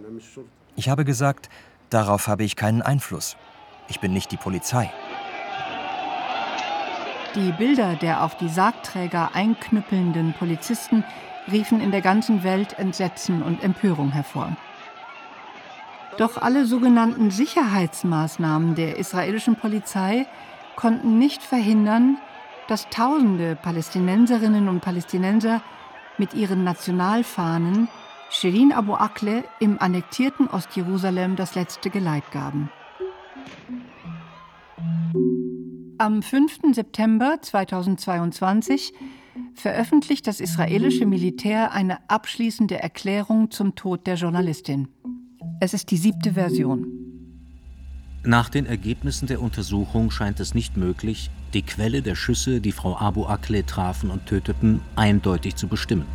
Ich habe gesagt, darauf habe ich keinen Einfluss. Ich bin nicht die Polizei. Die Bilder der auf die Sargträger einknüppelnden Polizisten riefen in der ganzen Welt Entsetzen und Empörung hervor. Doch alle sogenannten Sicherheitsmaßnahmen der israelischen Polizei konnten nicht verhindern, dass tausende Palästinenserinnen und Palästinenser mit ihren Nationalfahnen Shirin Abu Akle im annektierten Ostjerusalem das letzte Geleit gaben. Am 5. September 2022 veröffentlicht das israelische Militär eine abschließende Erklärung zum Tod der Journalistin. Es ist die siebte Version. Nach den Ergebnissen der Untersuchung scheint es nicht möglich, die Quelle der Schüsse, die Frau Abu Akleh trafen und töteten, eindeutig zu bestimmen.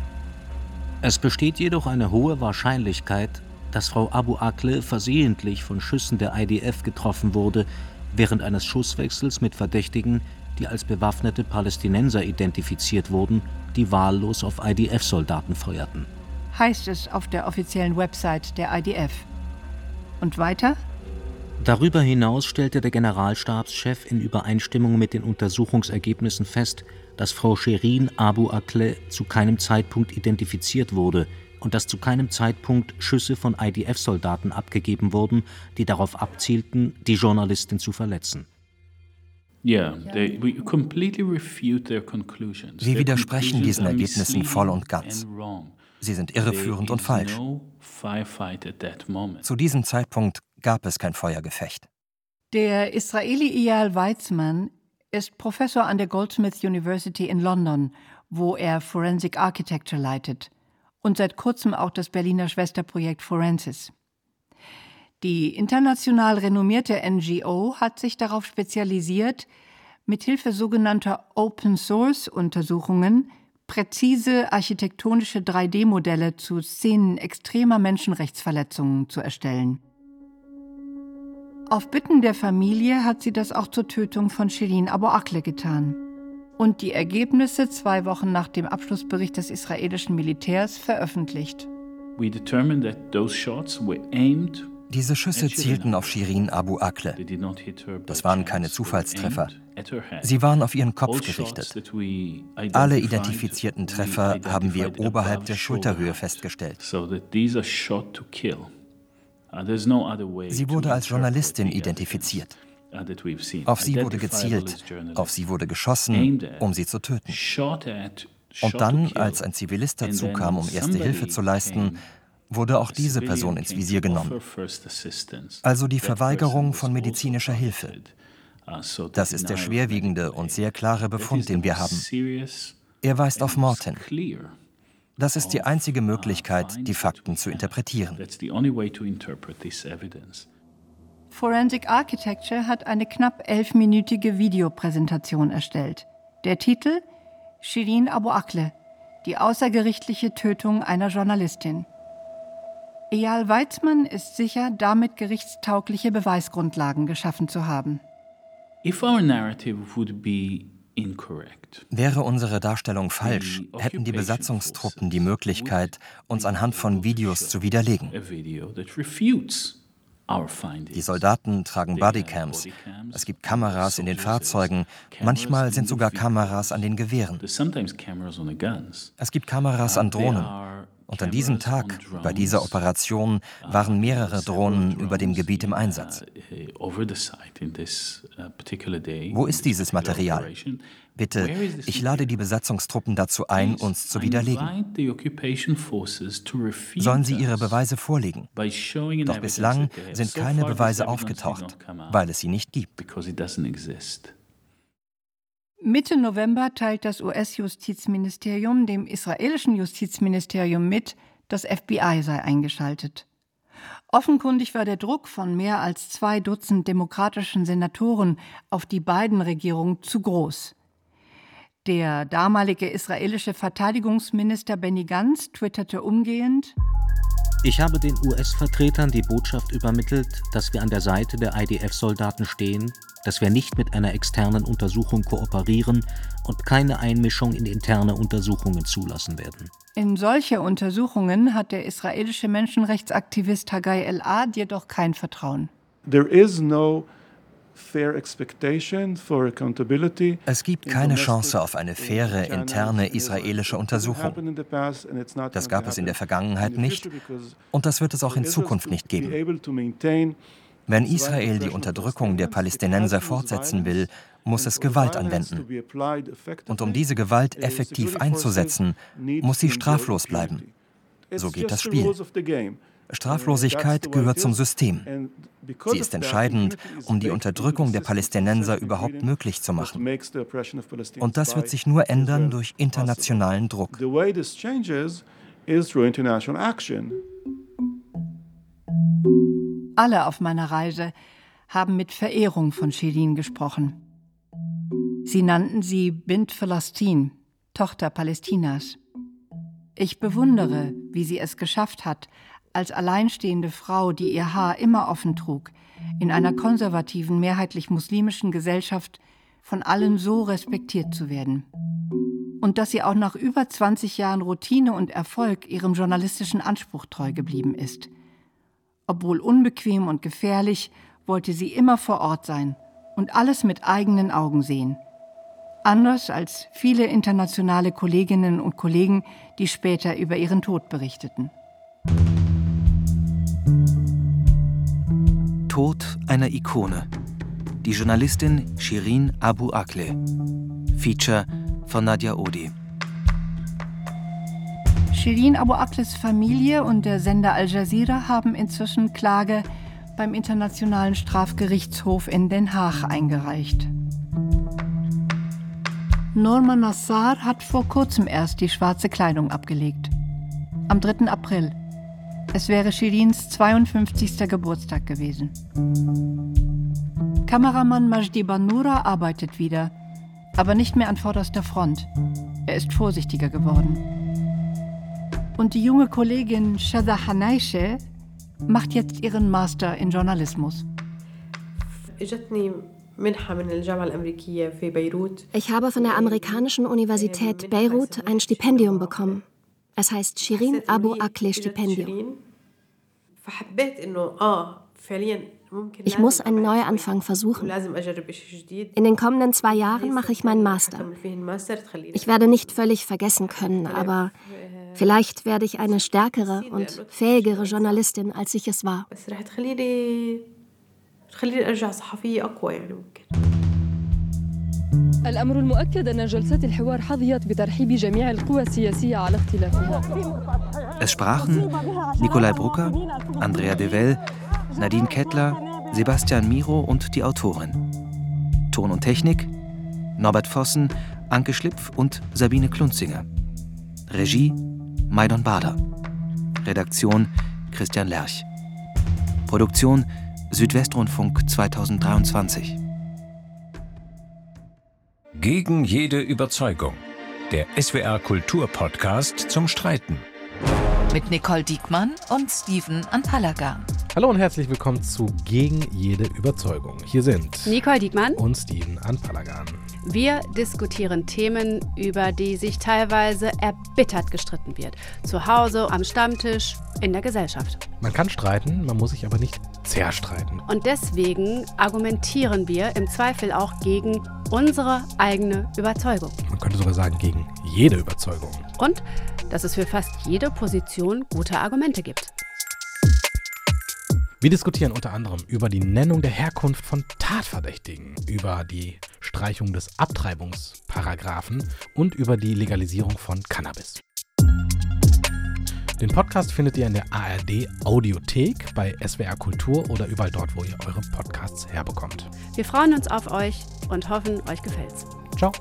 Es besteht jedoch eine hohe Wahrscheinlichkeit, dass Frau Abu Akleh versehentlich von Schüssen der IDF getroffen wurde, während eines Schusswechsels mit Verdächtigen, die als bewaffnete Palästinenser identifiziert wurden, die wahllos auf IDF-Soldaten feuerten. Heißt es auf der offiziellen Website der IDF. Und weiter? Darüber hinaus stellte der Generalstabschef in Übereinstimmung mit den Untersuchungsergebnissen fest, dass Frau Sherin Abu Akleh zu keinem Zeitpunkt identifiziert wurde und dass zu keinem Zeitpunkt Schüsse von IDF-Soldaten abgegeben wurden, die darauf abzielten, die Journalistin zu verletzen. Sie widersprechen diesen Ergebnissen voll und ganz. Sie sind irreführend und falsch. Zu diesem Zeitpunkt gab es kein Feuergefecht. Der Israeli Eyal Weizmann ist Professor an der Goldsmith University in London, wo er Forensic Architecture leitet und seit kurzem auch das Berliner Schwesterprojekt Forensis. Die international renommierte NGO hat sich darauf spezialisiert, mithilfe sogenannter Open Source Untersuchungen präzise architektonische 3D-Modelle zu Szenen extremer Menschenrechtsverletzungen zu erstellen. Auf Bitten der Familie hat sie das auch zur Tötung von Shirin Abu Akle getan und die Ergebnisse zwei Wochen nach dem Abschlussbericht des israelischen Militärs veröffentlicht. Diese Schüsse zielten auf Shirin Abu Akle. Das waren keine Zufallstreffer. Sie waren auf ihren Kopf gerichtet. Alle identifizierten Treffer haben wir oberhalb der Schulterhöhe festgestellt. Sie wurde als Journalistin identifiziert. Auf sie wurde gezielt, auf sie wurde geschossen, um sie zu töten. Und dann, als ein Zivilist dazukam, um erste Hilfe zu leisten, wurde auch diese Person ins Visier genommen. Also die Verweigerung von medizinischer Hilfe. Das ist der schwerwiegende und sehr klare Befund, den wir haben. Er weist auf Mord hin. Das ist die einzige Möglichkeit, die Fakten zu interpretieren. Forensic Architecture hat eine knapp elfminütige Videopräsentation erstellt. Der Titel Shirin Abu Akle, die außergerichtliche Tötung einer Journalistin. Eyal Weizmann ist sicher, damit gerichtstaugliche Beweisgrundlagen geschaffen zu haben. Wäre unsere Darstellung falsch, hätten die Besatzungstruppen die Möglichkeit, uns anhand von Videos zu widerlegen. Die Soldaten tragen Bodycams. Es gibt Kameras in den Fahrzeugen. Manchmal sind sogar Kameras an den Gewehren. Es gibt Kameras an Drohnen. Und an diesem Tag, bei dieser Operation, waren mehrere Drohnen über dem Gebiet im Einsatz. Wo ist dieses Material? Bitte, ich lade die Besatzungstruppen dazu ein, uns zu widerlegen. Sollen sie ihre Beweise vorlegen? Doch bislang sind keine Beweise aufgetaucht, weil es sie nicht gibt. Mitte November teilt das US-Justizministerium dem israelischen Justizministerium mit, das FBI sei eingeschaltet. Offenkundig war der Druck von mehr als zwei Dutzend demokratischen Senatoren auf die beiden Regierungen zu groß. Der damalige israelische Verteidigungsminister Benny Gantz twitterte umgehend Ich habe den US-Vertretern die Botschaft übermittelt, dass wir an der Seite der IDF-Soldaten stehen, dass wir nicht mit einer externen Untersuchung kooperieren und keine Einmischung in interne Untersuchungen zulassen werden. In solche Untersuchungen hat der israelische Menschenrechtsaktivist Hagai El-Ad jedoch kein Vertrauen. There is no es gibt keine Chance auf eine faire interne israelische Untersuchung. Das gab es in der Vergangenheit nicht und das wird es auch in Zukunft nicht geben. Wenn Israel die Unterdrückung der Palästinenser fortsetzen will, muss es Gewalt anwenden. Und um diese Gewalt effektiv einzusetzen, muss sie straflos bleiben. So geht das Spiel. Straflosigkeit gehört zum System. Sie ist entscheidend, um die Unterdrückung der Palästinenser überhaupt möglich zu machen. Und das wird sich nur ändern durch internationalen Druck. Alle auf meiner Reise haben mit Verehrung von Shirin gesprochen. Sie nannten sie Bint Phalastin, Tochter Palästinas. Ich bewundere, wie sie es geschafft hat, als alleinstehende Frau, die ihr Haar immer offen trug, in einer konservativen, mehrheitlich muslimischen Gesellschaft von allen so respektiert zu werden. Und dass sie auch nach über 20 Jahren Routine und Erfolg ihrem journalistischen Anspruch treu geblieben ist. Obwohl unbequem und gefährlich, wollte sie immer vor Ort sein und alles mit eigenen Augen sehen. Anders als viele internationale Kolleginnen und Kollegen, die später über ihren Tod berichteten. Tod einer Ikone. Die Journalistin Shirin Abu Akleh. Feature von Nadia Odi. Shirin Abu Akles Familie und der Sender Al Jazeera haben inzwischen Klage beim Internationalen Strafgerichtshof in Den Haag eingereicht. Norma Nassar hat vor kurzem erst die schwarze Kleidung abgelegt. Am 3. April es wäre Shirins 52. Geburtstag gewesen. Kameramann Majdi Banura arbeitet wieder, aber nicht mehr an vorderster Front. Er ist vorsichtiger geworden. Und die junge Kollegin Shada Hanaishe macht jetzt ihren Master in Journalismus. Ich habe von der amerikanischen Universität Beirut ein Stipendium bekommen. Es heißt Shirin Abu Akleh Stipendium. Ich muss einen Neuanfang versuchen. In den kommenden zwei Jahren mache ich meinen Master. Ich werde nicht völlig vergessen können, aber vielleicht werde ich eine stärkere und fähigere Journalistin, als ich es war. الأمر المؤكد أن جلسات الحوار حظيت بترحيب جميع القوى السياسية على اختلافها. Es sprachen Nikolai Brucker, Andrea Devell, Nadine Kettler, Sebastian Miro und die Autorin. Ton und Technik Norbert Vossen, Anke Schlipf und Sabine Klunzinger. Regie Maidon Bader. Redaktion Christian Lerch. Produktion Südwestrundfunk 2023. Gegen jede Überzeugung. Der SWR Kulturpodcast zum Streiten. Mit Nicole Diekmann und Steven Anpalagan. Hallo und herzlich willkommen zu Gegen jede Überzeugung. Hier sind Nicole Diekmann und Steven Anpalagan. Wir diskutieren Themen, über die sich teilweise erbittert gestritten wird. Zu Hause, am Stammtisch, in der Gesellschaft. Man kann streiten, man muss sich aber nicht zerstreiten. Und deswegen argumentieren wir im Zweifel auch gegen unsere eigene Überzeugung. Man könnte sogar sagen, gegen jede Überzeugung. Und dass es für fast jede Position gute Argumente gibt. Wir diskutieren unter anderem über die Nennung der Herkunft von Tatverdächtigen, über die Streichung des Abtreibungsparagraphen und über die Legalisierung von Cannabis. Den Podcast findet ihr in der ARD Audiothek, bei SWR Kultur oder überall dort, wo ihr eure Podcasts herbekommt. Wir freuen uns auf euch und hoffen, euch gefällt's. Ciao.